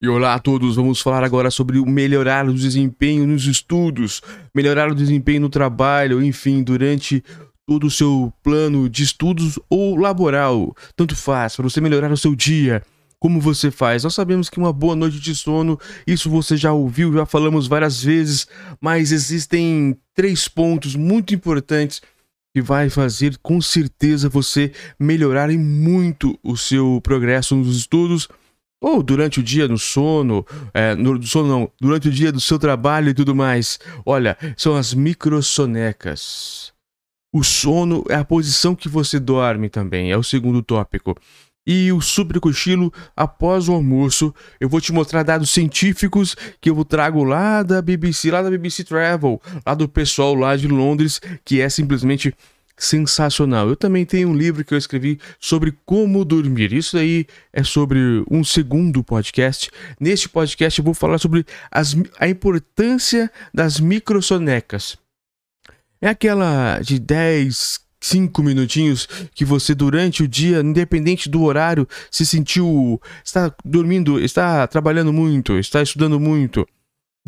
E olá a todos, vamos falar agora sobre melhorar o desempenho nos estudos, melhorar o desempenho no trabalho, enfim, durante todo o seu plano de estudos ou laboral. Tanto faz, para você melhorar o seu dia. Como você faz? Nós sabemos que uma boa noite de sono, isso você já ouviu, já falamos várias vezes, mas existem três pontos muito importantes que vai fazer com certeza você melhorar muito o seu progresso nos estudos ou durante o dia no sono, é, no sono não, durante o dia do seu trabalho e tudo mais. Olha, são as microsonecas. O sono é a posição que você dorme também, é o segundo tópico. E o supercochilo após o almoço, eu vou te mostrar dados científicos que eu trago lá da BBC, lá da BBC Travel, lá do pessoal lá de Londres, que é simplesmente sensacional. Eu também tenho um livro que eu escrevi sobre como dormir. Isso aí é sobre um segundo podcast. Neste podcast eu vou falar sobre as, a importância das microsonecas. É aquela de 10, 5 minutinhos que você durante o dia, independente do horário, se sentiu está dormindo, está trabalhando muito, está estudando muito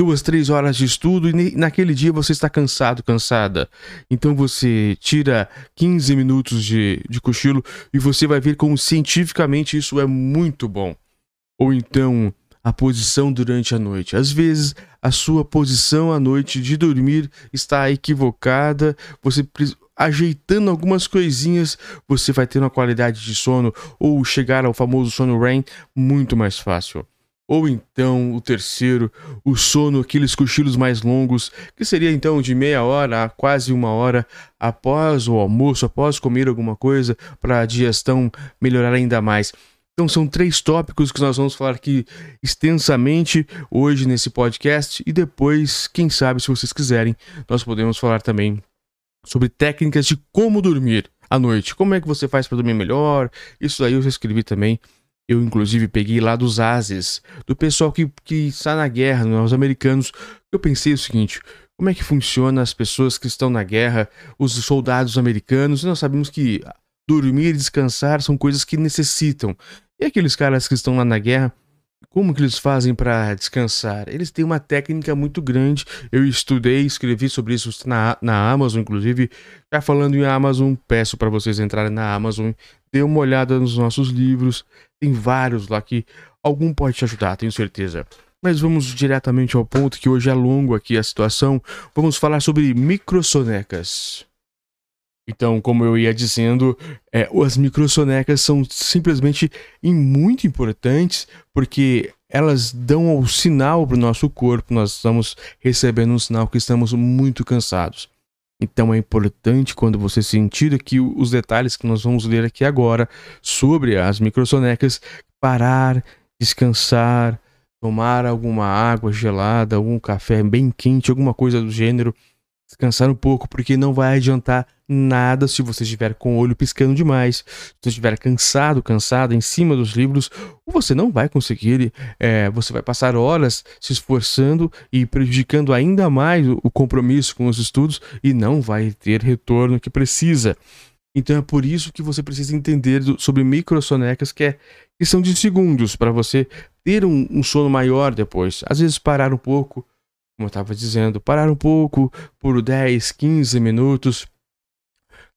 duas, três horas de estudo e naquele dia você está cansado, cansada. Então você tira 15 minutos de, de cochilo e você vai ver como cientificamente isso é muito bom. Ou então a posição durante a noite. Às vezes a sua posição à noite de dormir está equivocada, você ajeitando algumas coisinhas, você vai ter uma qualidade de sono ou chegar ao famoso sono REM muito mais fácil. Ou então o terceiro, o sono, aqueles cochilos mais longos, que seria então de meia hora a quase uma hora após o almoço, após comer alguma coisa, para a digestão melhorar ainda mais. Então são três tópicos que nós vamos falar aqui extensamente hoje nesse podcast e depois, quem sabe, se vocês quiserem, nós podemos falar também sobre técnicas de como dormir à noite. Como é que você faz para dormir melhor? Isso aí eu já escrevi também eu, inclusive, peguei lá dos Ases, do pessoal que, que está na guerra, né, os americanos. Eu pensei o seguinte: como é que funciona as pessoas que estão na guerra, os soldados americanos? Nós sabemos que dormir e descansar são coisas que necessitam. E aqueles caras que estão lá na guerra, como que eles fazem para descansar? Eles têm uma técnica muito grande. Eu estudei, escrevi sobre isso na, na Amazon, inclusive. Já falando em Amazon, peço para vocês entrarem na Amazon, dê uma olhada nos nossos livros. Tem vários lá que algum pode te ajudar, tenho certeza. Mas vamos diretamente ao ponto que hoje é longo aqui a situação. Vamos falar sobre microsonecas. Então, como eu ia dizendo, é, as microsonecas são simplesmente muito importantes porque elas dão o sinal para o nosso corpo, nós estamos recebendo um sinal que estamos muito cansados. Então é importante quando você sentir aqui os detalhes que nós vamos ler aqui agora sobre as microsonecas, parar, descansar, tomar alguma água gelada, algum café bem quente, alguma coisa do gênero descansar um pouco, porque não vai adiantar nada se você estiver com o olho piscando demais, se você estiver cansado, cansada em cima dos livros, você não vai conseguir, é, você vai passar horas se esforçando e prejudicando ainda mais o compromisso com os estudos e não vai ter retorno que precisa. Então é por isso que você precisa entender sobre microsonecas que, é, de segundos para você ter um, um sono maior depois. Às vezes parar um pouco, como eu estava dizendo, parar um pouco por 10, 15 minutos,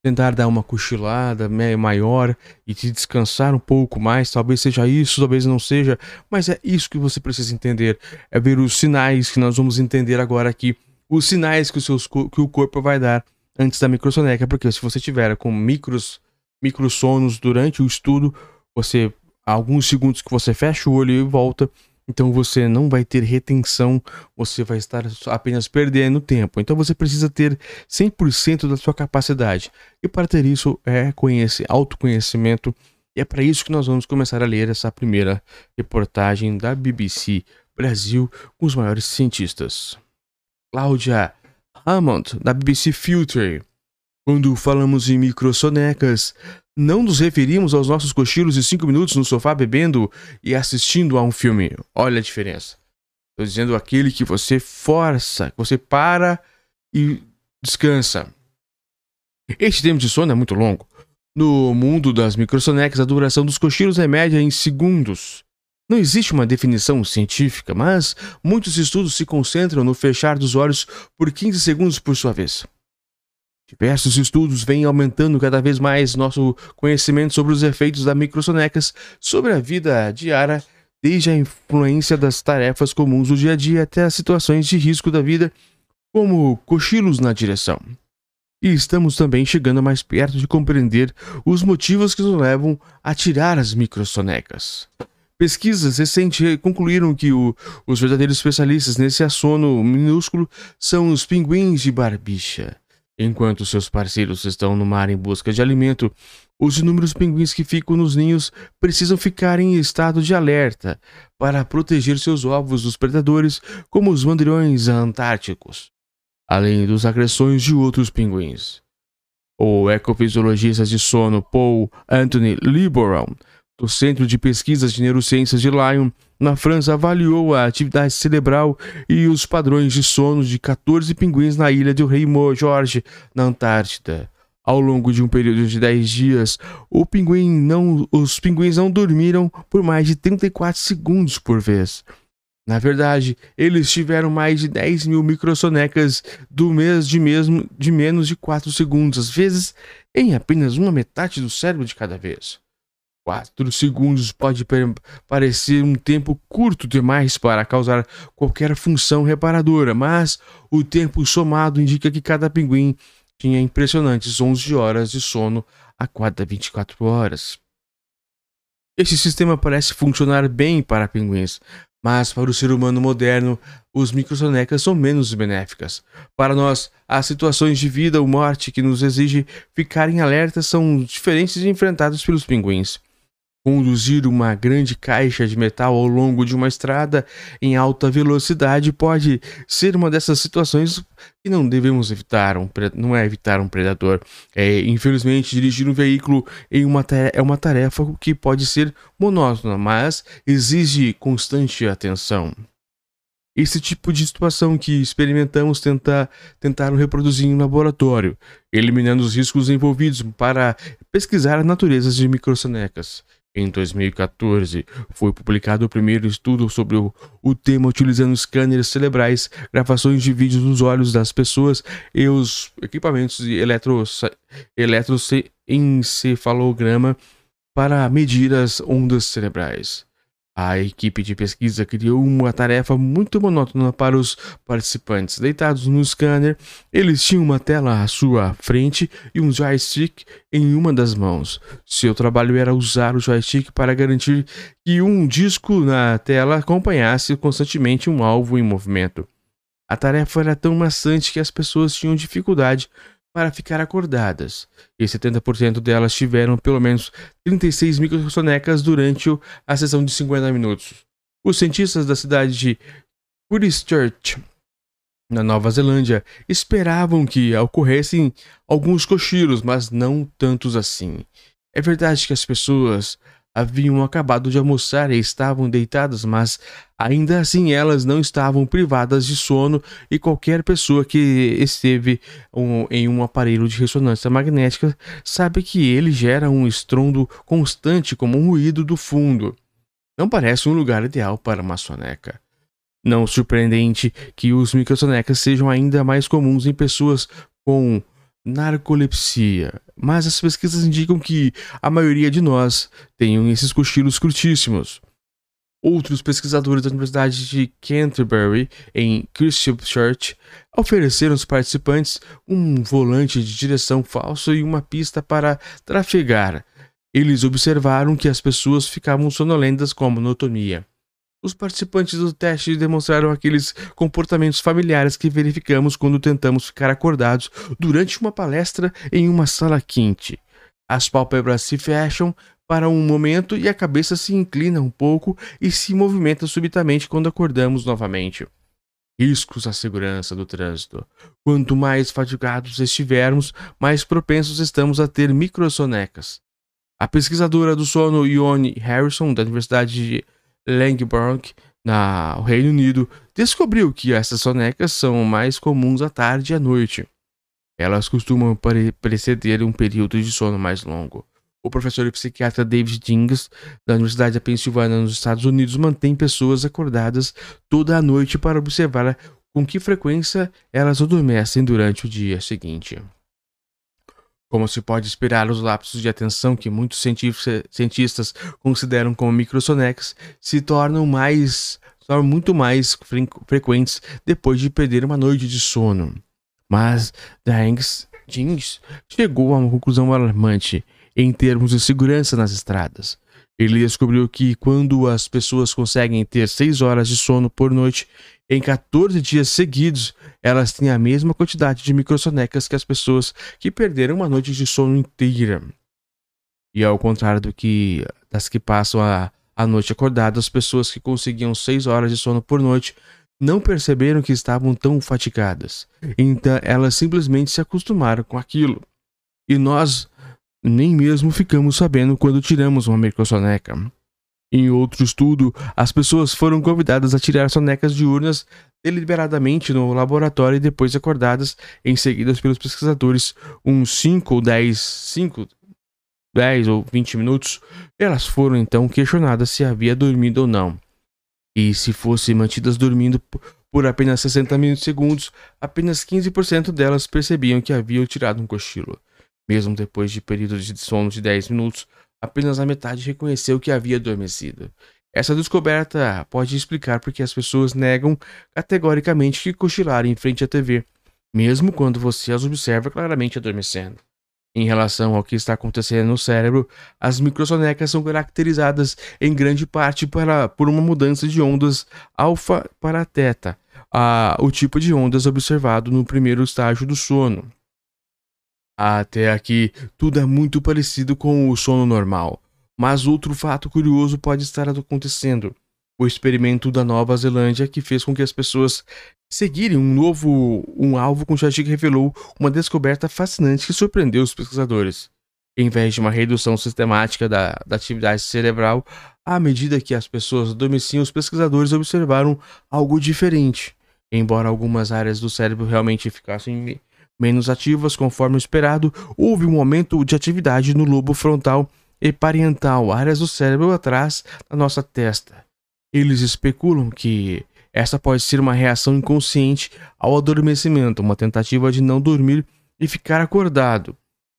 tentar dar uma cochilada maior e te descansar um pouco mais. Talvez seja isso, talvez não seja, mas é isso que você precisa entender. É ver os sinais que nós vamos entender agora aqui. Os sinais que o, seus, que o corpo vai dar antes da microsoneca, porque se você tiver com micros, microsonos durante o estudo, você alguns segundos que você fecha o olho e volta, então você não vai ter retenção, você vai estar apenas perdendo tempo. Então você precisa ter 100% da sua capacidade. E para ter isso é conhecer, autoconhecimento. E é para isso que nós vamos começar a ler essa primeira reportagem da BBC Brasil com os maiores cientistas. Cláudia Hammond, da BBC Future. Quando falamos em microsonecas, não nos referimos aos nossos cochilos de 5 minutos no sofá bebendo e assistindo a um filme. Olha a diferença. Estou dizendo aquele que você força, que você para e descansa. Este tempo de sono é muito longo. No mundo das microsonecas, a duração dos cochilos é média em segundos. Não existe uma definição científica, mas muitos estudos se concentram no fechar dos olhos por 15 segundos por sua vez. Diversos estudos vêm aumentando cada vez mais nosso conhecimento sobre os efeitos da microsonecas sobre a vida diária, desde a influência das tarefas comuns do dia a dia até as situações de risco da vida, como cochilos na direção. E estamos também chegando mais perto de compreender os motivos que nos levam a tirar as microsonecas. Pesquisas recentes concluíram que o, os verdadeiros especialistas nesse assono minúsculo são os pinguins de barbicha. Enquanto seus parceiros estão no mar em busca de alimento, os inúmeros pinguins que ficam nos ninhos precisam ficar em estado de alerta para proteger seus ovos dos predadores, como os mandriões antárticos, além dos agressões de outros pinguins. O ecofisiologista de sono Paul Anthony Liboron do Centro de Pesquisas de Neurociências de Lyon, na França, avaliou a atividade cerebral e os padrões de sono de 14 pinguins na ilha do Rei Jorge, na Antártida. Ao longo de um período de 10 dias, pinguim não, os pinguins não dormiram por mais de 34 segundos por vez. Na verdade, eles tiveram mais de 10 mil microsonecas do mês de, mesmo, de menos de 4 segundos, às vezes em apenas uma metade do cérebro de cada vez. 4 segundos pode parecer um tempo curto demais para causar qualquer função reparadora, mas o tempo somado indica que cada pinguim tinha impressionantes 11 horas de sono a cada 24 horas. Este sistema parece funcionar bem para pinguins, mas para o ser humano moderno, os microsonecas são menos benéficas. Para nós, as situações de vida ou morte que nos exigem ficar em alerta são diferentes de enfrentadas pelos pinguins. Conduzir uma grande caixa de metal ao longo de uma estrada em alta velocidade pode ser uma dessas situações que não devemos evitar. Um, não é evitar um predador. É, infelizmente, dirigir um veículo em uma é uma tarefa que pode ser monótona, mas exige constante atenção. Esse tipo de situação que experimentamos tentar, tentaram reproduzir em um laboratório, eliminando os riscos envolvidos para pesquisar a natureza de microsanecas. Em 2014, foi publicado o primeiro estudo sobre o, o tema utilizando scanners cerebrais, gravações de vídeos dos olhos das pessoas e os equipamentos de eletroencefalograma para medir as ondas cerebrais. A equipe de pesquisa criou uma tarefa muito monótona para os participantes. Deitados no scanner, eles tinham uma tela à sua frente e um joystick em uma das mãos. Seu trabalho era usar o joystick para garantir que um disco na tela acompanhasse constantemente um alvo em movimento. A tarefa era tão maçante que as pessoas tinham dificuldade para ficar acordadas, e 70% delas tiveram pelo menos 36 microsonecas durante a sessão de 50 minutos. Os cientistas da cidade de Christchurch, na Nova Zelândia, esperavam que ocorressem alguns cochilos, mas não tantos assim. É verdade que as pessoas haviam acabado de almoçar e estavam deitadas, mas ainda assim elas não estavam privadas de sono e qualquer pessoa que esteve um, em um aparelho de ressonância magnética sabe que ele gera um estrondo constante como um ruído do fundo. Não parece um lugar ideal para uma soneca. Não surpreendente que os microsonecas sejam ainda mais comuns em pessoas com narcolepsia, mas as pesquisas indicam que a maioria de nós tem esses cochilos curtíssimos. Outros pesquisadores da Universidade de Canterbury, em Christchurch, ofereceram aos participantes um volante de direção falso e uma pista para trafegar. Eles observaram que as pessoas ficavam sonolentas com a monotonia. Os participantes do teste demonstraram aqueles comportamentos familiares que verificamos quando tentamos ficar acordados durante uma palestra em uma sala quente. As pálpebras se fecham para um momento e a cabeça se inclina um pouco e se movimenta subitamente quando acordamos novamente. Riscos à segurança do trânsito. Quanto mais fatigados estivermos, mais propensos estamos a ter microsonecas. A pesquisadora do sono Ione Harrison, da Universidade de Langbrook, no Reino Unido, descobriu que essas sonecas são mais comuns à tarde e à noite. Elas costumam preceder um período de sono mais longo. O professor e psiquiatra David Dings, da Universidade da Pensilvânia, nos Estados Unidos, mantém pessoas acordadas toda a noite para observar com que frequência elas adormecem durante o dia seguinte. Como se pode esperar, os lapsos de atenção que muitos cientistas consideram como microsonex se tornam mais tornam muito mais frequentes depois de perder uma noite de sono. Mas Dangs Jeans chegou a uma conclusão alarmante em termos de segurança nas estradas. Ele descobriu que quando as pessoas conseguem ter 6 horas de sono por noite em 14 dias seguidos, elas têm a mesma quantidade de microsonecas que as pessoas que perderam uma noite de sono inteira. E ao contrário do que das que passam a, a noite acordadas, as pessoas que conseguiam 6 horas de sono por noite não perceberam que estavam tão fatigadas. Então elas simplesmente se acostumaram com aquilo. E nós nem mesmo ficamos sabendo quando tiramos uma microsoneca. Em outro estudo, as pessoas foram convidadas a tirar sonecas diurnas deliberadamente no laboratório e depois acordadas em seguida pelos pesquisadores uns 5 ou 10, 5, 10 ou 20 minutos. Elas foram então questionadas se havia dormido ou não. E se fossem mantidas dormindo por apenas 60 segundos, apenas 15% delas percebiam que haviam tirado um cochilo. Mesmo depois de períodos de sono de 10 minutos, apenas a metade reconheceu que havia adormecido. Essa descoberta pode explicar porque as pessoas negam categoricamente que cochilar em frente à TV, mesmo quando você as observa claramente adormecendo. Em relação ao que está acontecendo no cérebro, as microsonecas são caracterizadas em grande parte para, por uma mudança de ondas alfa para teta, a, o tipo de ondas observado no primeiro estágio do sono. Até aqui, tudo é muito parecido com o sono normal, mas outro fato curioso pode estar acontecendo. O experimento da Nova Zelândia que fez com que as pessoas seguirem um novo um alvo com Chachik revelou uma descoberta fascinante que surpreendeu os pesquisadores. Em vez de uma redução sistemática da, da atividade cerebral, à medida que as pessoas adormeciam, os pesquisadores observaram algo diferente. Embora algumas áreas do cérebro realmente ficassem menos ativas conforme o esperado, houve um aumento de atividade no lobo frontal e parietal, áreas do cérebro atrás da nossa testa. Eles especulam que essa pode ser uma reação inconsciente ao adormecimento, uma tentativa de não dormir e ficar acordado.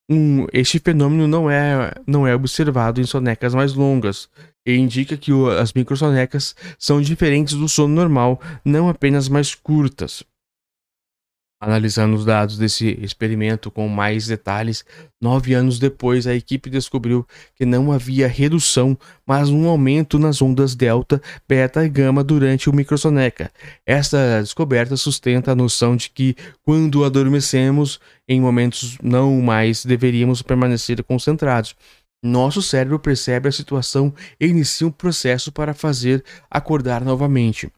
Um, este fenômeno não é, não é observado em sonecas mais longas e indica que as microsonecas são diferentes do sono normal, não apenas mais curtas. Analisando os dados desse experimento com mais detalhes, nove anos depois, a equipe descobriu que não havia redução, mas um aumento nas ondas delta, beta e gama durante o microsoneca. Esta descoberta sustenta a noção de que, quando adormecemos, em momentos não mais deveríamos permanecer concentrados. Nosso cérebro percebe a situação e inicia um processo para fazer acordar novamente.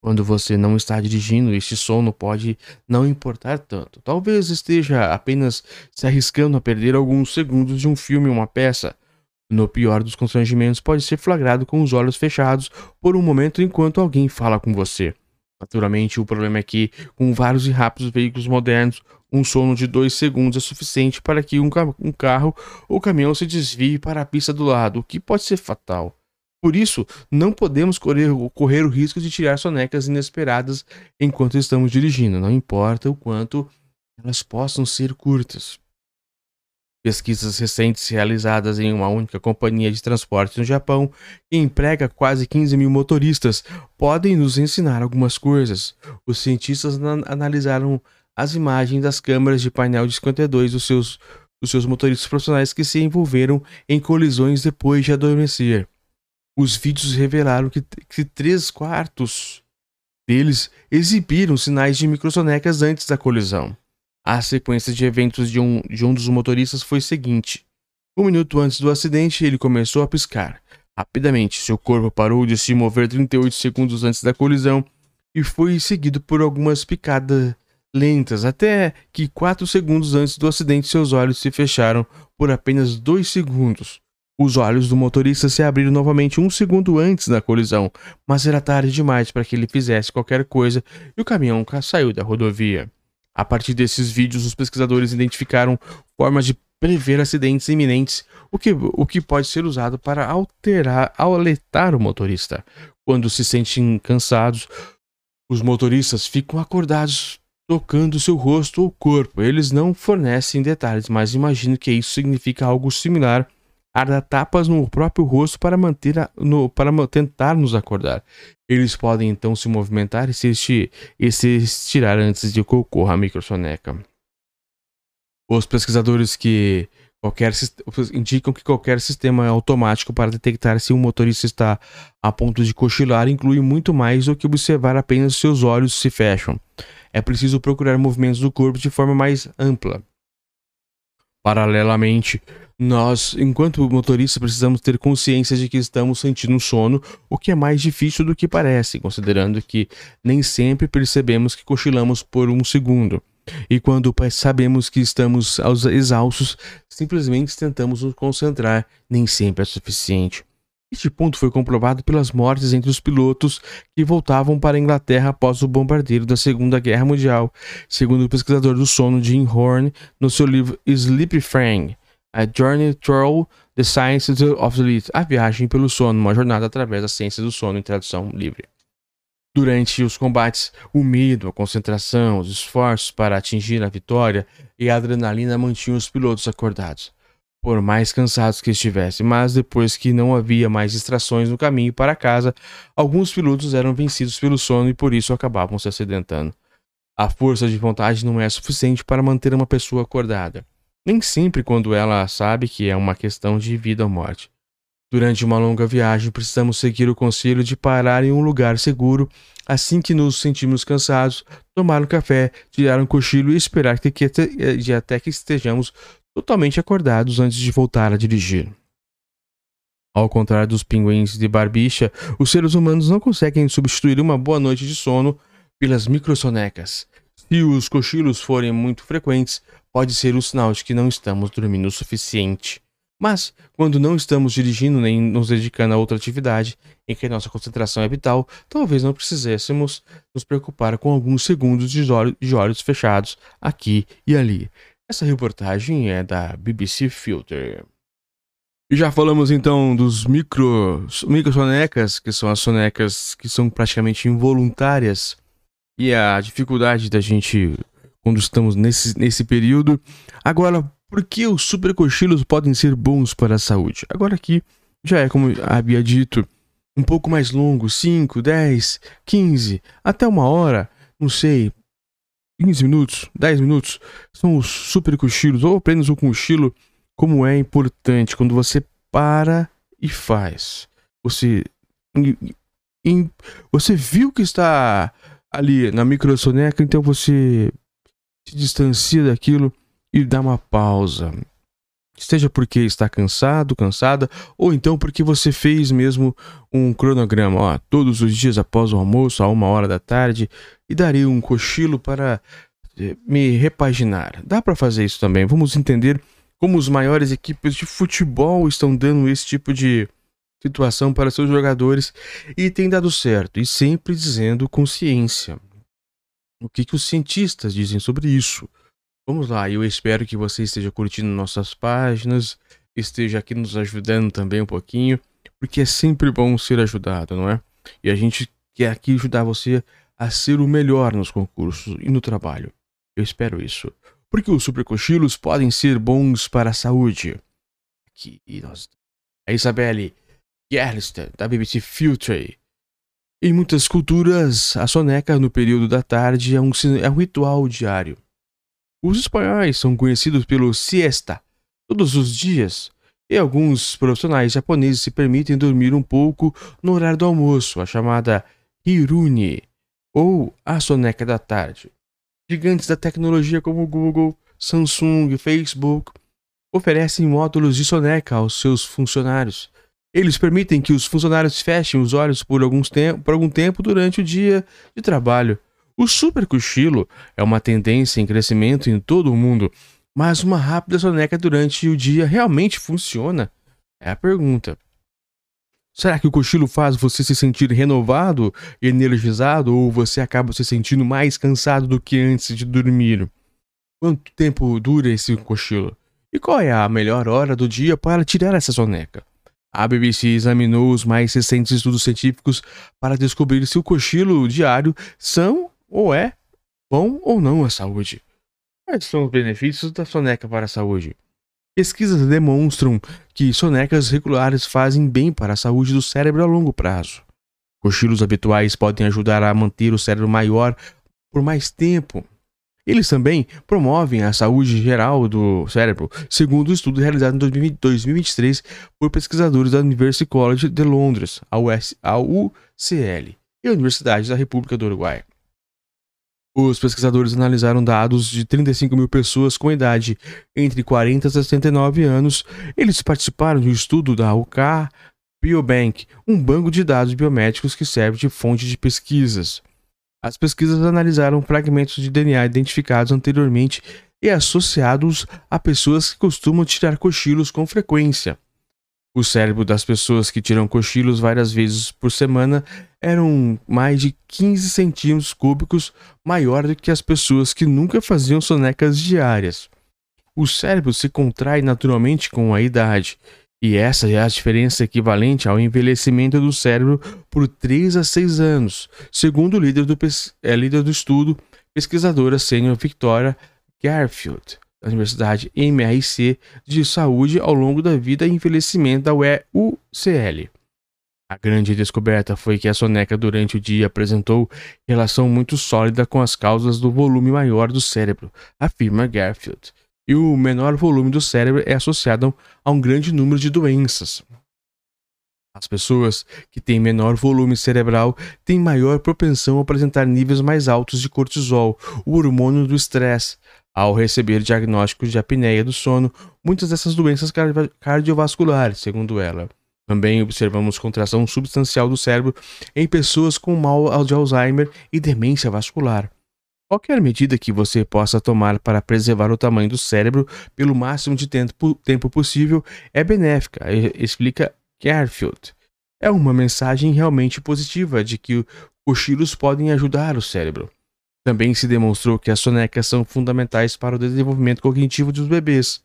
Quando você não está dirigindo, este sono pode não importar tanto. Talvez esteja apenas se arriscando a perder alguns segundos de um filme ou uma peça. No pior dos constrangimentos, pode ser flagrado com os olhos fechados por um momento enquanto alguém fala com você. Naturalmente, o problema é que, com vários e rápidos veículos modernos, um sono de dois segundos é suficiente para que um, ca um carro ou caminhão se desvie para a pista do lado, o que pode ser fatal. Por isso, não podemos correr, correr o risco de tirar sonecas inesperadas enquanto estamos dirigindo, não importa o quanto elas possam ser curtas. Pesquisas recentes realizadas em uma única companhia de transporte no Japão, que emprega quase 15 mil motoristas, podem nos ensinar algumas coisas. Os cientistas analisaram as imagens das câmeras de painel de 52 dos seus, dos seus motoristas profissionais que se envolveram em colisões depois de adormecer. Os vídeos revelaram que, que três quartos deles exibiram sinais de microsonecas antes da colisão. A sequência de eventos de um, de um dos motoristas foi seguinte. Um minuto antes do acidente, ele começou a piscar. Rapidamente, seu corpo parou de se mover 38 segundos antes da colisão e foi seguido por algumas picadas lentas, até que 4 segundos antes do acidente, seus olhos se fecharam por apenas 2 segundos. Os olhos do motorista se abriram novamente um segundo antes da colisão, mas era tarde demais para que ele fizesse qualquer coisa e o caminhão saiu da rodovia. A partir desses vídeos, os pesquisadores identificaram formas de prever acidentes iminentes, o que, o que pode ser usado para alterar, alertar o motorista. Quando se sentem cansados, os motoristas ficam acordados tocando seu rosto ou corpo. Eles não fornecem detalhes, mas imagino que isso significa algo similar a dar tapas no próprio rosto para manter a, no, para tentar nos acordar. Eles podem então se movimentar e se, e se estirar antes de que ocorra a microsoneca. Os pesquisadores que qualquer, indicam que qualquer sistema automático para detectar se um motorista está a ponto de cochilar inclui muito mais do que observar apenas seus olhos se fecham. É preciso procurar movimentos do corpo de forma mais ampla. Paralelamente, nós, enquanto motoristas, precisamos ter consciência de que estamos sentindo sono, o que é mais difícil do que parece, considerando que nem sempre percebemos que cochilamos por um segundo. E quando sabemos que estamos exaustos, simplesmente tentamos nos concentrar, nem sempre é suficiente. Este ponto foi comprovado pelas mortes entre os pilotos que voltavam para a Inglaterra após o bombardeio da Segunda Guerra Mundial, segundo o pesquisador do sono Jim Horn no seu livro Sleep Frame. A Journey Through the Sciences of Sleep, a viagem pelo sono, uma jornada através da ciência do sono em tradução livre. Durante os combates, o medo, a concentração, os esforços para atingir a vitória e a adrenalina mantinham os pilotos acordados, por mais cansados que estivessem. Mas depois que não havia mais distrações no caminho para casa, alguns pilotos eram vencidos pelo sono e por isso acabavam se acidentando. A força de vontade não é suficiente para manter uma pessoa acordada nem sempre quando ela sabe que é uma questão de vida ou morte. Durante uma longa viagem, precisamos seguir o conselho de parar em um lugar seguro assim que nos sentimos cansados, tomar um café, tirar um cochilo e esperar que, que, de até que estejamos totalmente acordados antes de voltar a dirigir. Ao contrário dos pinguins de barbicha, os seres humanos não conseguem substituir uma boa noite de sono pelas microsonecas. Se os cochilos forem muito frequentes, pode ser um sinal de que não estamos dormindo o suficiente. Mas, quando não estamos dirigindo nem nos dedicando a outra atividade em que nossa concentração é vital, talvez não precisássemos nos preocupar com alguns segundos de, olhos fechados aqui e ali. Essa reportagem é da BBC Filter. E já falamos então dos micro, micro que são as sonecas que são praticamente involuntárias, e a dificuldade da gente quando estamos nesse, nesse período. Agora, por que os supercochilos podem ser bons para a saúde? Agora aqui já é como havia dito, um pouco mais longo, 5, 10, 15, até uma hora, não sei, 15 minutos, 10 minutos, são os super cochilos, ou apenas o cochilo, como é importante quando você para e faz. Você, você viu que está ali na microsoneca, então você se distancia daquilo e dá uma pausa. Seja porque está cansado, cansada, ou então porque você fez mesmo um cronograma, ó, todos os dias após o almoço, a uma hora da tarde, e darei um cochilo para eh, me repaginar. Dá para fazer isso também. Vamos entender como os maiores equipes de futebol estão dando esse tipo de situação para seus jogadores e tem dado certo, e sempre dizendo consciência o que, que os cientistas dizem sobre isso. Vamos lá, eu espero que você esteja curtindo nossas páginas, esteja aqui nos ajudando também um pouquinho, porque é sempre bom ser ajudado, não é? E a gente quer aqui ajudar você a ser o melhor nos concursos e no trabalho. Eu espero isso. Porque os supercochilos podem ser bons para a saúde. Aqui nós. A Isabelle Gerlster, da BBC Filtre, em muitas culturas, a soneca no período da tarde é um, é um ritual diário. Os espanhóis são conhecidos pelo siesta, todos os dias, e alguns profissionais japoneses se permitem dormir um pouco no horário do almoço, a chamada hirune, ou a soneca da tarde. Gigantes da tecnologia como Google, Samsung, Facebook oferecem módulos de soneca aos seus funcionários, eles permitem que os funcionários fechem os olhos por, alguns por algum tempo durante o dia de trabalho. O super cochilo é uma tendência em crescimento em todo o mundo, mas uma rápida soneca durante o dia realmente funciona? É a pergunta. Será que o cochilo faz você se sentir renovado e energizado ou você acaba se sentindo mais cansado do que antes de dormir? Quanto tempo dura esse cochilo? E qual é a melhor hora do dia para tirar essa soneca? A BBC examinou os mais recentes estudos científicos para descobrir se o cochilo diário são ou é bom ou não à saúde. Quais são os benefícios da soneca para a saúde? Pesquisas demonstram que sonecas regulares fazem bem para a saúde do cérebro a longo prazo. Cochilos habituais podem ajudar a manter o cérebro maior por mais tempo. Eles também promovem a saúde geral do cérebro, segundo um estudo realizado em 2023 por pesquisadores da University College de Londres, a UCL, e a Universidade da República do Uruguai. Os pesquisadores analisaram dados de 35 mil pessoas com idade entre 40 e 69 anos. Eles participaram de um estudo da UK Biobank, um banco de dados biomédicos que serve de fonte de pesquisas. As pesquisas analisaram fragmentos de DNA identificados anteriormente e associados a pessoas que costumam tirar cochilos com frequência. O cérebro das pessoas que tiram cochilos várias vezes por semana eram mais de 15 centímetros cúbicos maior do que as pessoas que nunca faziam sonecas diárias. O cérebro se contrai naturalmente com a idade, e essa é a diferença equivalente ao envelhecimento do cérebro por 3 a 6 anos, segundo o líder do, é, líder do estudo, pesquisadora sênior Victoria Garfield da Universidade MRC de Saúde ao longo da vida e envelhecimento da UCL. A grande descoberta foi que a soneca durante o dia apresentou relação muito sólida com as causas do volume maior do cérebro, afirma Garfield. E o menor volume do cérebro é associado a um grande número de doenças. As pessoas que têm menor volume cerebral têm maior propensão a apresentar níveis mais altos de cortisol, o hormônio do estresse, ao receber diagnósticos de apneia do sono, muitas dessas doenças cardiovasculares, segundo ela. Também observamos contração substancial do cérebro em pessoas com mal de Alzheimer e demência vascular. Qualquer medida que você possa tomar para preservar o tamanho do cérebro pelo máximo de tempo, possível é benéfica, explica Garfield. É uma mensagem realmente positiva de que cochilos podem ajudar o cérebro. Também se demonstrou que as sonecas são fundamentais para o desenvolvimento cognitivo dos bebês.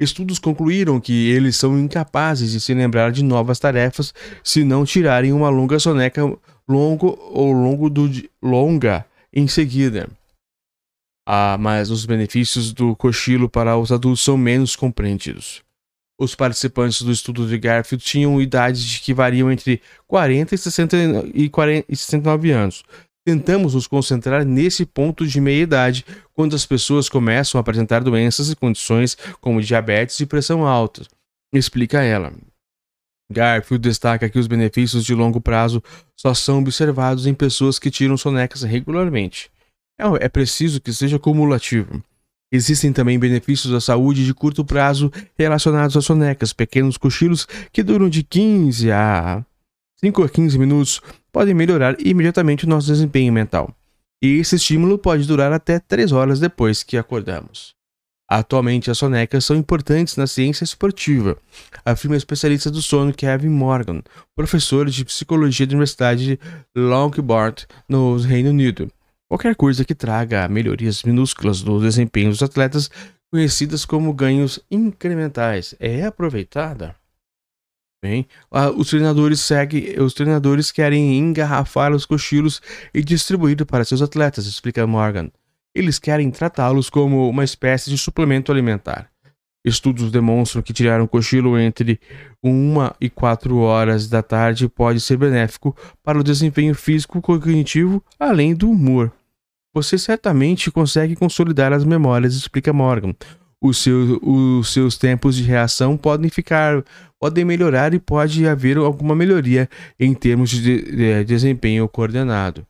Estudos concluíram que eles são incapazes de se lembrar de novas tarefas se não tirarem uma longa soneca longo ou longo do, longa em seguida. Ah, mas os benefícios do cochilo para os adultos são menos compreendidos. Os participantes do estudo de Garfield tinham idades que variam entre 40 e, 60 e, 40 e 69 anos, Tentamos nos concentrar nesse ponto de meia-idade, quando as pessoas começam a apresentar doenças e condições como diabetes e pressão alta, explica ela. Garfield destaca que os benefícios de longo prazo só são observados em pessoas que tiram sonecas regularmente. É, é preciso que seja cumulativo. Existem também benefícios à saúde de curto prazo relacionados às sonecas, pequenos cochilos que duram de 15 a 5 a 15 minutos podem melhorar imediatamente o nosso desempenho mental. E esse estímulo pode durar até 3 horas depois que acordamos. Atualmente, as sonecas são importantes na ciência esportiva, afirma o especialista do sono Kevin Morgan, professor de psicologia da Universidade de Longbourn, no Reino Unido. Qualquer coisa que traga melhorias minúsculas no desempenho dos atletas, conhecidas como ganhos incrementais, é aproveitada. Bem, os treinadores seguem, os treinadores querem engarrafar os cochilos e distribuir para seus atletas, explica Morgan. Eles querem tratá-los como uma espécie de suplemento alimentar. Estudos demonstram que tirar um cochilo entre 1 e 4 horas da tarde pode ser benéfico para o desempenho físico cognitivo, além do humor. Você certamente consegue consolidar as memórias, explica Morgan. Os seus, os seus tempos de reação podem ficar podem melhorar e pode haver alguma melhoria em termos de, de desempenho coordenado.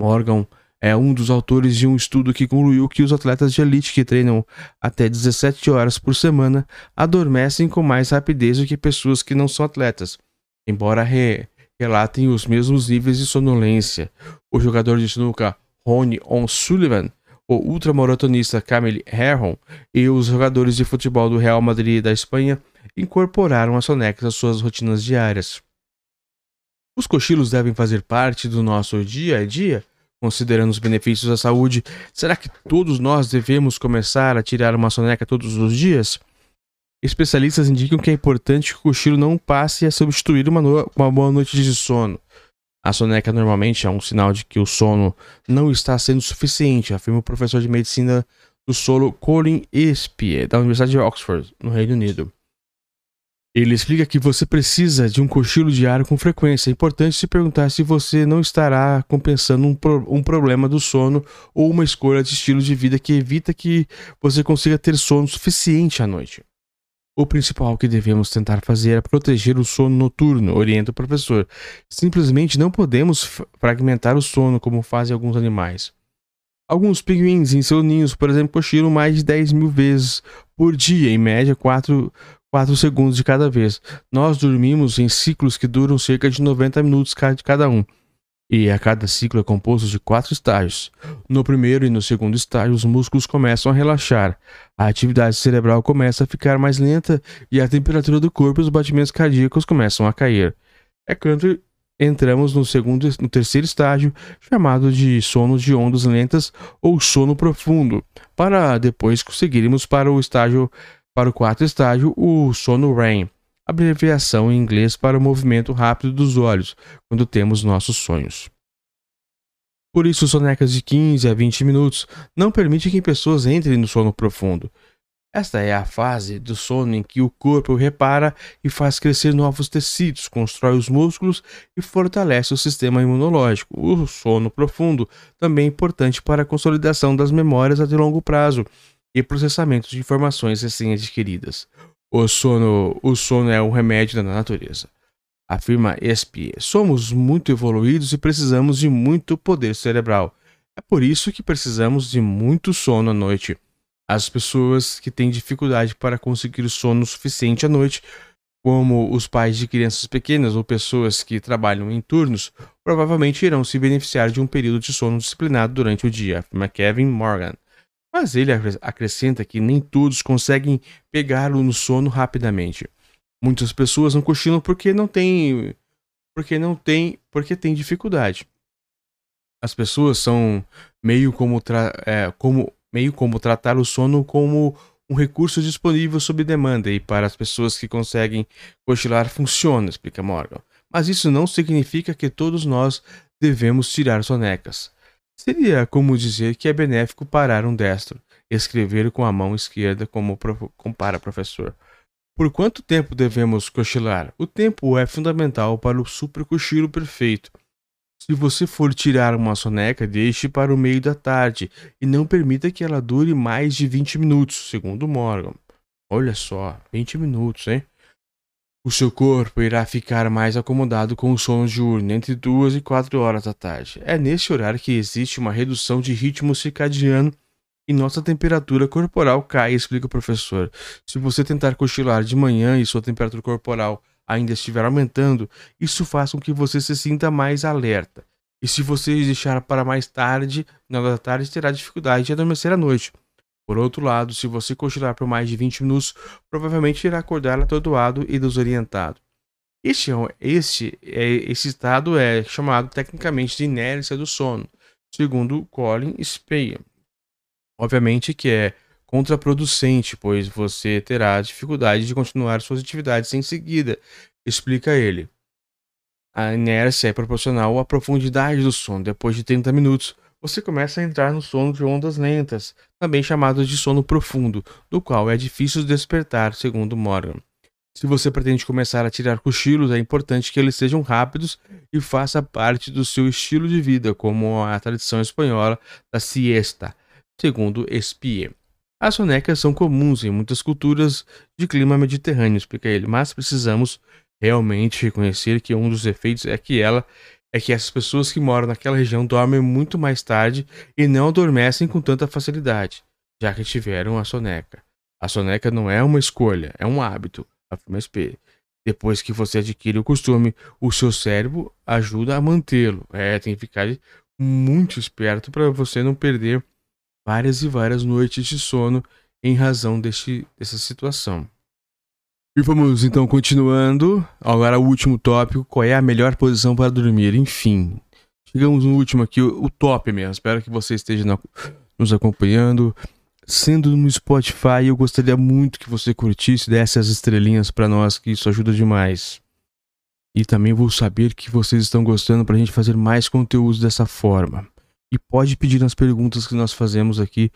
Morgan é um dos autores de um estudo que concluiu que os atletas de elite que treinam até 17 horas por semana adormecem com mais rapidez do que pessoas que não são atletas, embora re relatem os mesmos níveis de sonolência. O jogador de snooker Ronnie O'Sullivan, o ultramaratonista Camille Herron e os jogadores de futebol do Real Madrid da Espanha incorporaram a soneca às suas rotinas diárias. Os cochilos devem fazer parte do nosso dia a dia, considerando os benefícios à saúde. Será que todos nós devemos começar a tirar uma soneca todos os dias? Especialistas indicam que é importante que o cochilo não passe a substituir uma, no uma boa noite de sono. A soneca normalmente é um sinal de que o sono não está sendo suficiente, afirma o professor de medicina do solo Colin Espie, da Universidade de Oxford, no Reino Unido. Ele explica que você precisa de um cochilo diário com frequência. É importante se perguntar se você não estará compensando um, pro um problema do sono ou uma escolha de estilo de vida que evita que você consiga ter sono suficiente à noite. O principal que devemos tentar fazer é proteger o sono noturno, orienta o professor. Simplesmente não podemos fragmentar o sono como fazem alguns animais. Alguns pinguins em seus ninhos, por exemplo, cochilam mais de 10 mil vezes por dia, em média 4 4 segundos de cada vez. Nós dormimos em ciclos que duram cerca de 90 minutos de cada um. E a cada ciclo é composto de quatro estágios. No primeiro e no segundo estágio, os músculos começam a relaxar, a atividade cerebral começa a ficar mais lenta e a temperatura do corpo e os batimentos cardíacos começam a cair. É quando entramos no segundo no terceiro estágio, chamado de sono de ondas lentas ou sono profundo, para depois conseguirmos para o estágio para o quarto estágio, o sono REM, abreviação em inglês para o movimento rápido dos olhos, quando temos nossos sonhos. Por isso, sonecas de 15 a 20 minutos não permitem que pessoas entrem no sono profundo. Esta é a fase do sono em que o corpo repara e faz crescer novos tecidos, constrói os músculos e fortalece o sistema imunológico. O sono profundo também é importante para a consolidação das memórias a de longo prazo e processamento de informações recém-adquiridas. O sono, o sono é um remédio da natureza. Afirma Espie. Somos muito evoluídos e precisamos de muito poder cerebral. É por isso que precisamos de muito sono à noite. As pessoas que têm dificuldade para conseguir sono suficiente à noite, como os pais de crianças pequenas ou pessoas que trabalham em turnos, provavelmente irão se beneficiar de um período de sono disciplinado durante o dia, afirma Kevin Morgan. Mas ele acrescenta que nem todos conseguem pegá-lo no sono rapidamente. Muitas pessoas não cochilam porque não têm porque não tem porque tem dificuldade. As pessoas são meio como, é, como meio como tratar o sono como um recurso disponível sob demanda e para as pessoas que conseguem cochilar funciona, explica Morgan. Mas isso não significa que todos nós devemos tirar sonecas. Seria como dizer que é benéfico parar um destro, escrever com a mão esquerda, como compara professor. Por quanto tempo devemos cochilar? O tempo é fundamental para o supercochilo perfeito. Se você for tirar uma soneca, deixe para o meio da tarde e não permita que ela dure mais de 20 minutos, segundo Morgan. Olha só, 20 minutos, hein? O seu corpo irá ficar mais acomodado com o sono diurno entre 2 e 4 horas da tarde. É nesse horário que existe uma redução de ritmo circadiano e nossa temperatura corporal cai, explica o professor. Se você tentar cochilar de manhã e sua temperatura corporal ainda estiver aumentando, isso faz com que você se sinta mais alerta. E se você deixar para mais tarde, na hora da tarde, terá dificuldade de adormecer à noite. Por outro lado, se você cochilar por mais de 20 minutos, provavelmente irá acordar atordoado e desorientado. Este, é este, é, esse estado é chamado tecnicamente de inércia do sono, segundo Colin Speyer. Obviamente que é contraproducente, pois você terá dificuldade de continuar suas atividades em seguida, explica ele. A inércia é proporcional à profundidade do sono. Depois de 30 minutos, você começa a entrar no sono de ondas lentas, também chamado de sono profundo, do qual é difícil despertar, segundo Morgan. Se você pretende começar a tirar cochilos, é importante que eles sejam rápidos e faça parte do seu estilo de vida, como a tradição espanhola da siesta, segundo Espie. As sonecas são comuns em muitas culturas de clima mediterrâneo, explica ele, mas precisamos realmente reconhecer que um dos efeitos é que ela é que essas pessoas que moram naquela região dormem muito mais tarde e não adormecem com tanta facilidade, já que tiveram a soneca. A soneca não é uma escolha, é um hábito, afirma SP. Depois que você adquire o costume, o seu cérebro ajuda a mantê-lo. É, tem que ficar muito esperto para você não perder várias e várias noites de sono em razão deste, dessa situação. E vamos então continuando. Agora o último tópico, qual é a melhor posição para dormir? Enfim, chegamos no último aqui, o, top mesmo. Espero que você esteja na, nos acompanhando. sendo no Spotify, eu gostaria muito que você curtisse, desse as estrelinhas para nós, que isso ajuda demais. E também vou saber que vocês estão gostando para a gente fazer mais conteúdos dessa forma. E pode pedir nas perguntas que nós fazemos aqui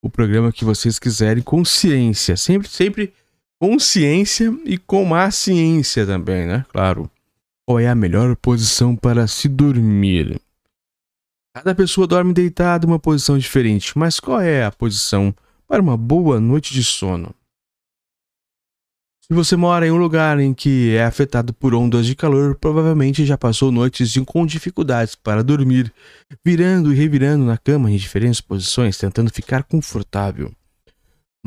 o programa que vocês quiserem com ciência, sempre sempre com ciência e com má ciência também, né? Claro. Qual é a melhor posição para se dormir? Cada pessoa dorme deitada em uma posição diferente, mas qual é a posição para uma boa noite de sono? Se você mora em um lugar em que é afetado por ondas de calor, provavelmente já passou noites com dificuldades para dormir, virando e revirando na cama em diferentes posições, tentando ficar confortável.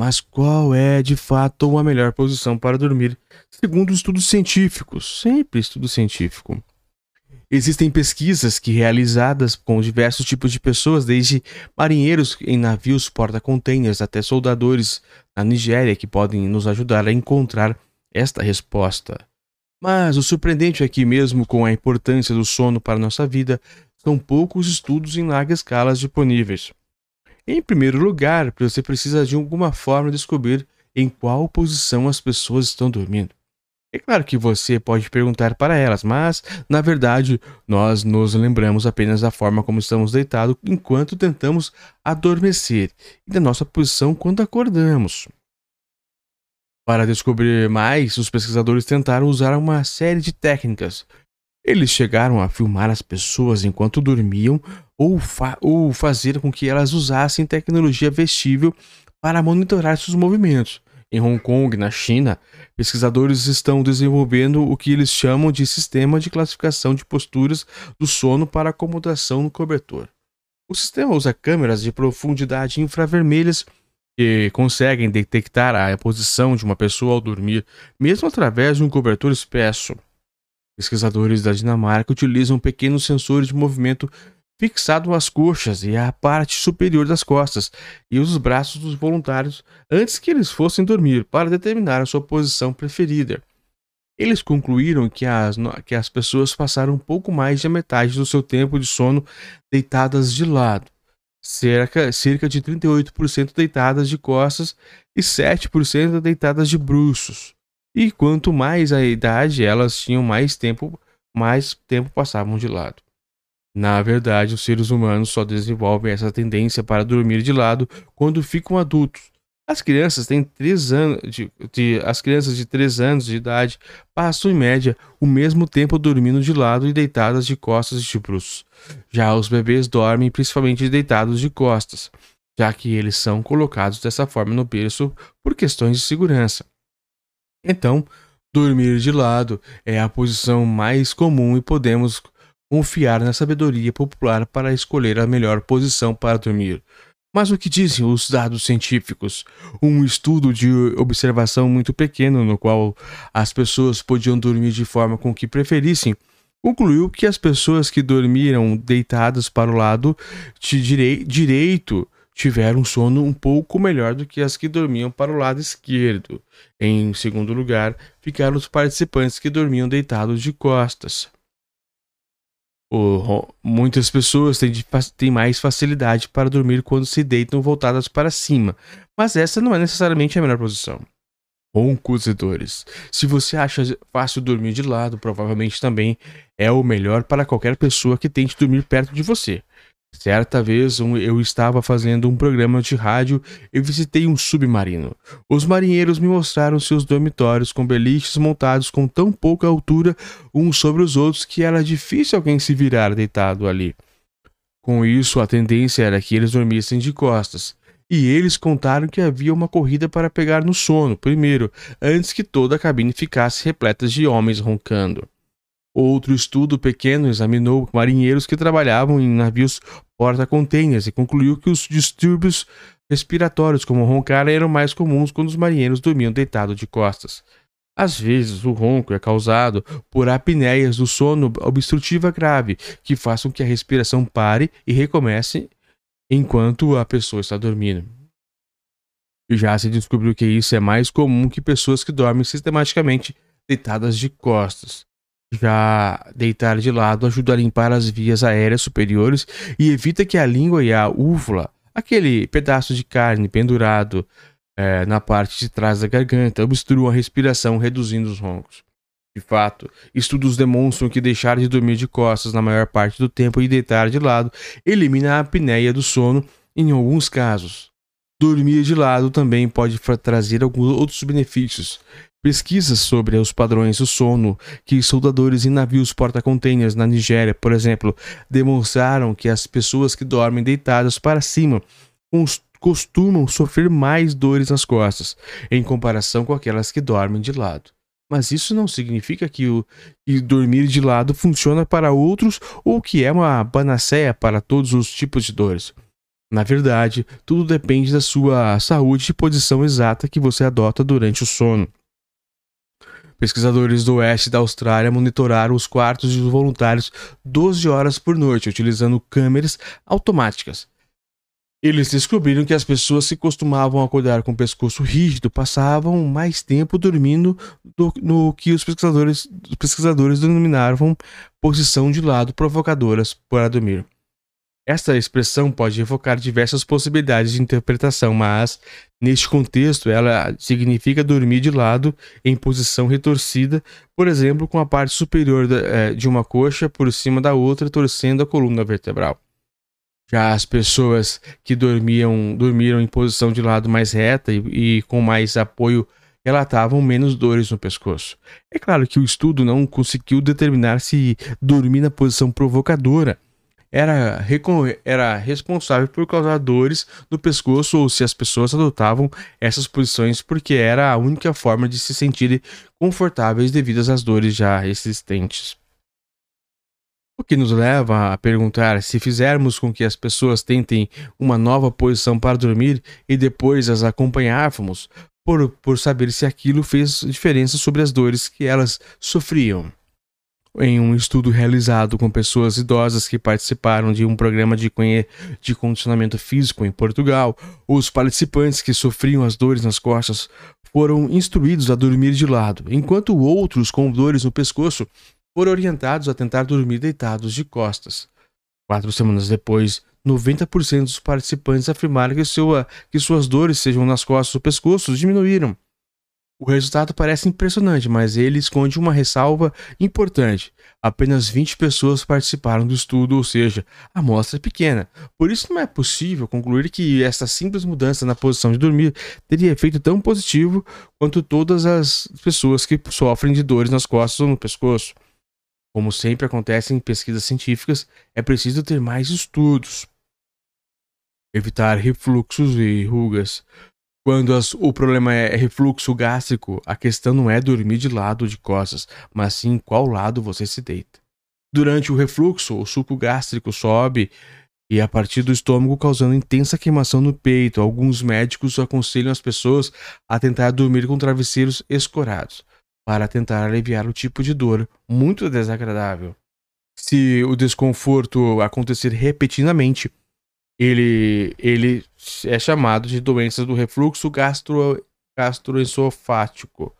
Mas qual é de fato a melhor posição para dormir, segundo estudos científicos? Sempre estudo científico. Existem pesquisas que realizadas com diversos tipos de pessoas, desde marinheiros em navios porta-containers até soldadores na Nigéria, que podem nos ajudar a encontrar esta resposta. Mas o surpreendente é que, mesmo com a importância do sono para nossa vida, são poucos estudos em larga escala disponíveis. Em primeiro lugar, você precisa de alguma forma descobrir em qual posição as pessoas estão dormindo. É claro que você pode perguntar para elas, mas, na verdade, nós nos lembramos apenas da forma como estamos deitados enquanto tentamos adormecer e da nossa posição quando acordamos. Para descobrir mais, os pesquisadores tentaram usar uma série de técnicas. Eles chegaram a filmar as pessoas enquanto dormiam ou, fa ou fazer com que elas usassem tecnologia vestível para monitorar seus movimentos. Em Hong Kong, na China, pesquisadores estão desenvolvendo o que eles chamam de sistema de classificação de posturas do sono para acomodação no cobertor. O sistema usa câmeras de profundidade infravermelhas que conseguem detectar a posição de uma pessoa ao dormir, mesmo através de um cobertor espesso. Pesquisadores da Dinamarca utilizam pequenos sensores de movimento fixado às coxas e à parte superior das costas e os braços dos voluntários antes que eles fossem dormir para determinar a sua posição preferida. Eles concluíram que as, que as pessoas passaram um pouco mais de metade do seu tempo de sono deitadas de lado, cerca, cerca de 38% deitadas de costas e 7% deitadas de bruços. E quanto mais a idade elas tinham mais tempo, mais tempo passavam de lado. Na verdade, os seres humanos só desenvolvem essa tendência para dormir de lado quando ficam adultos. As crianças têm 3 anos de, de, as crianças de 3 anos de idade passam em média o mesmo tempo dormindo de lado e deitadas de costas e de bruços. Já os bebês dormem principalmente deitados de costas, já que eles são colocados dessa forma no berço por questões de segurança. Então, dormir de lado é a posição mais comum e podemos confiar na sabedoria popular para escolher a melhor posição para dormir. Mas o que dizem os dados científicos? Um estudo de observação muito pequeno, no qual as pessoas podiam dormir de forma com que preferissem, concluiu que as pessoas que dormiram deitadas para o lado de direi direito tiveram um sono um pouco melhor do que as que dormiam para o lado esquerdo. Em segundo lugar, ficaram os participantes que dormiam deitados de costas. O, muitas pessoas têm, têm, mais facilidade para dormir quando se deitam voltadas para cima, mas essa não é necessariamente a melhor posição. Roncos e dores. Se você acha fácil dormir de lado, provavelmente também é o melhor para qualquer pessoa que tente dormir perto de você. Certa vez eu estava fazendo um programa de rádio e visitei um submarino. Os marinheiros me mostraram seus dormitórios com beliches montados com tão pouca altura uns sobre os outros que era difícil alguém se virar deitado ali. Com isso, a tendência era que eles dormissem de costas. E eles contaram que havia uma corrida para pegar no sono, primeiro, antes que toda a cabine ficasse repleta de homens roncando. Outro estudo pequeno examinou marinheiros que trabalhavam em navios porta-containers e concluiu que os distúrbios respiratórios, como roncar, eram mais comuns quando os marinheiros dormiam deitados de costas. Às vezes, o ronco é causado por apneias do sono obstrutiva grave, que façam que a respiração pare e recomece enquanto a pessoa está dormindo. Já se descobriu que isso é mais comum que pessoas que dormem sistematicamente deitadas de costas. Já deitar de lado ajuda a limpar as vias aéreas superiores e evita que a língua e a úvula aquele pedaço de carne pendurado é, na parte de trás da garganta obstrua a respiração, reduzindo os roncos. De fato, estudos demonstram que deixar de dormir de costas na maior parte do tempo e deitar de lado elimina a apneia do sono em alguns casos. Dormir de lado também pode trazer alguns outros benefícios. Pesquisas sobre os padrões do sono que soldadores em navios porta-containers na Nigéria, por exemplo, demonstraram que as pessoas que dormem deitadas para cima costumam sofrer mais dores nas costas, em comparação com aquelas que dormem de lado. Mas isso não significa que, o, que dormir de lado funciona para outros ou que é uma panaceia para todos os tipos de dores. Na verdade, tudo depende da sua saúde e posição exata que você adota durante o sono. Pesquisadores do oeste da Austrália monitoraram os quartos dos voluntários 12 horas por noite, utilizando câmeras automáticas. Eles descobriram que as pessoas que costumavam acordar com o pescoço rígido passavam mais tempo dormindo do, no que os pesquisadores, os pesquisadores denominavam posição de lado provocadoras para dormir. Esta expressão pode evocar diversas possibilidades de interpretação, mas, neste contexto, ela significa dormir de lado em posição retorcida, por exemplo, com a parte superior eh, de uma coxa por cima da outra, torcendo a coluna vertebral. Já as pessoas que dormiam, dormiram em posição de lado mais reta e, e com mais apoio relatavam menos dores no pescoço. É claro que o estudo não conseguiu determinar se dormir na posição provocadora era, era responsável por causar dores no pescoço ou se as pessoas adotavam essas posições porque era a única forma de se sentirem confortáveis devido às dores já existentes. O que nos leva a perguntar se fizermos com que as pessoas tentem uma nova posição para dormir e depois as acompanhávamos, por, por saber se aquilo fez diferença sobre as dores que elas sofriam. Em um estudo realizado com pessoas idosas que participaram de um programa de, de condicionamento físico em Portugal, os participantes que sofriam as dores nas costas foram instruídos a dormir de lado, enquanto outros com dores no pescoço foram orientados a tentar dormir deitados de costas. Quatro semanas depois, 90% dos participantes afirmaram que, sua, que suas dores, sejam nas costas ou pescoço, diminuíram. O resultado parece impressionante, mas ele esconde uma ressalva importante. Apenas 20 pessoas participaram do estudo, ou seja, a amostra é pequena. Por isso não é possível concluir que essa simples mudança na posição de dormir teria efeito tão positivo quanto todas as pessoas que sofrem de dores nas costas ou no pescoço. Como sempre acontece em pesquisas científicas, é preciso ter mais estudos. Evitar refluxos e rugas. Quando as, o problema é refluxo gástrico, a questão não é dormir de lado de costas, mas sim qual lado você se deita. Durante o refluxo, o suco gástrico sobe e a partir do estômago causando intensa queimação no peito. Alguns médicos aconselham as pessoas a tentar dormir com travesseiros escorados para tentar aliviar o tipo de dor muito desagradável. Se o desconforto acontecer repetidamente, ele, ele é chamado de doença do refluxo gastro, gastroesofático,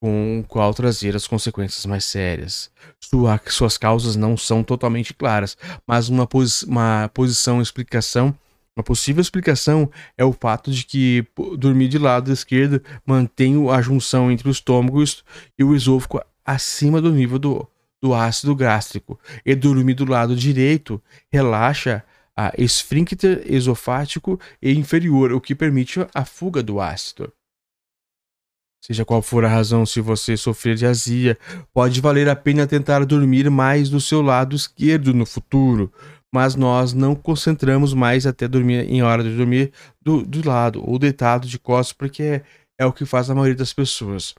com o qual trazer as consequências mais sérias. Sua, suas causas não são totalmente claras, mas uma, posi uma posição explicação uma possível explicação é o fato de que dormir de lado esquerdo mantém a junção entre o estômago e o esôfago acima do nível do, do ácido gástrico, e dormir do lado direito relaxa a esfíncter esofático e inferior, o que permite a fuga do ácido. Seja qual for a razão, se você sofrer de azia, pode valer a pena tentar dormir mais do seu lado esquerdo no futuro, mas nós não concentramos mais até dormir em hora de dormir do, do lado ou deitado de costas, porque é, é o que faz a maioria das pessoas.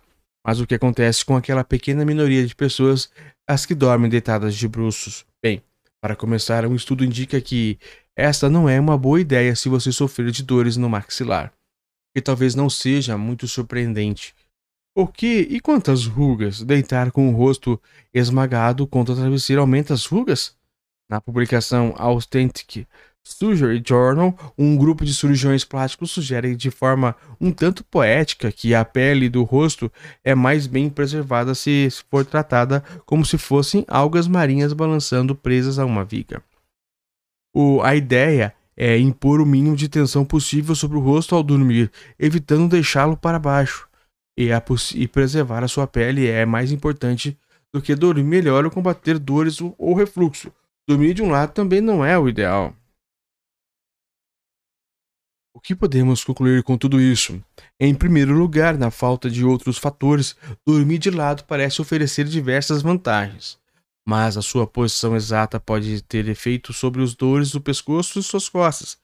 Mas o que acontece com aquela pequena minoria de pessoas, as que dormem deitadas de bruços? Bem, para começar, um estudo indica que esta não é uma boa ideia se você sofrer de dores no maxilar, que talvez não seja muito surpreendente. O que e quantas rugas? Deitar com o rosto esmagado contra o travesseiro aumenta as rugas? Na publicação Authentic Surgery Journal, um grupo de cirurgiões plásticos sugere de forma um tanto poética que a pele do rosto é mais bem preservada se for tratada como se fossem algas marinhas balançando presas a uma viga. O, a ideia é impor o mínimo de tensão possível sobre o rosto ao dormir, evitando deixá-lo para baixo. E, a, e preservar a sua pele é mais importante do que dormir melhor ou combater dores ou refluxo. Dormir de um lado também não é o ideal. O que podemos concluir com tudo isso? Em primeiro lugar, na falta de outros fatores, dormir de lado parece oferecer diversas vantagens, mas a sua posição exata pode ter efeito sobre os dores do pescoço e suas costas.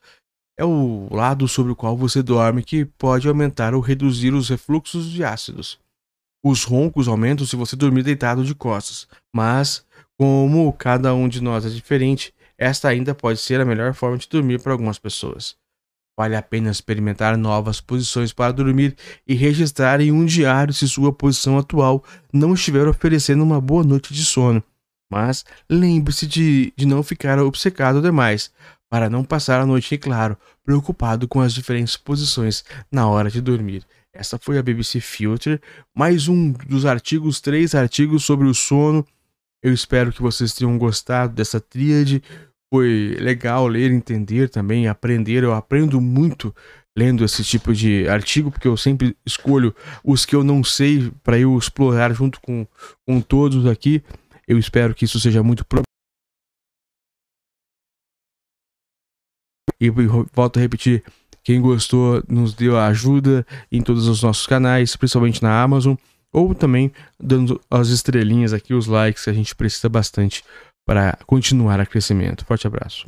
É o lado sobre o qual você dorme que pode aumentar ou reduzir os refluxos de ácidos. Os roncos aumentam se você dormir deitado de costas, mas, como cada um de nós é diferente, esta ainda pode ser a melhor forma de dormir para algumas pessoas. Vale a pena experimentar novas posições para dormir e registrar em um diário se sua posição atual não estiver oferecendo uma boa noite de sono. Mas lembre-se de, de não ficar obcecado demais, para não passar a noite em claro, preocupado com as diferentes posições na hora de dormir. Essa foi a BBC Filter, mais um dos artigos, três artigos sobre o sono. Eu espero que vocês tenham gostado dessa tríade foi legal ler, entender também, aprender. Eu aprendo muito lendo esse tipo de artigo, porque eu sempre escolho os que eu não sei para eu explorar junto com, com todos aqui. Eu espero que isso seja muito. E volto a repetir: quem gostou, nos deu ajuda em todos os nossos canais, principalmente na Amazon, ou também dando as estrelinhas aqui, os likes, que a gente precisa bastante para continuar a crescimento. Forte abraço.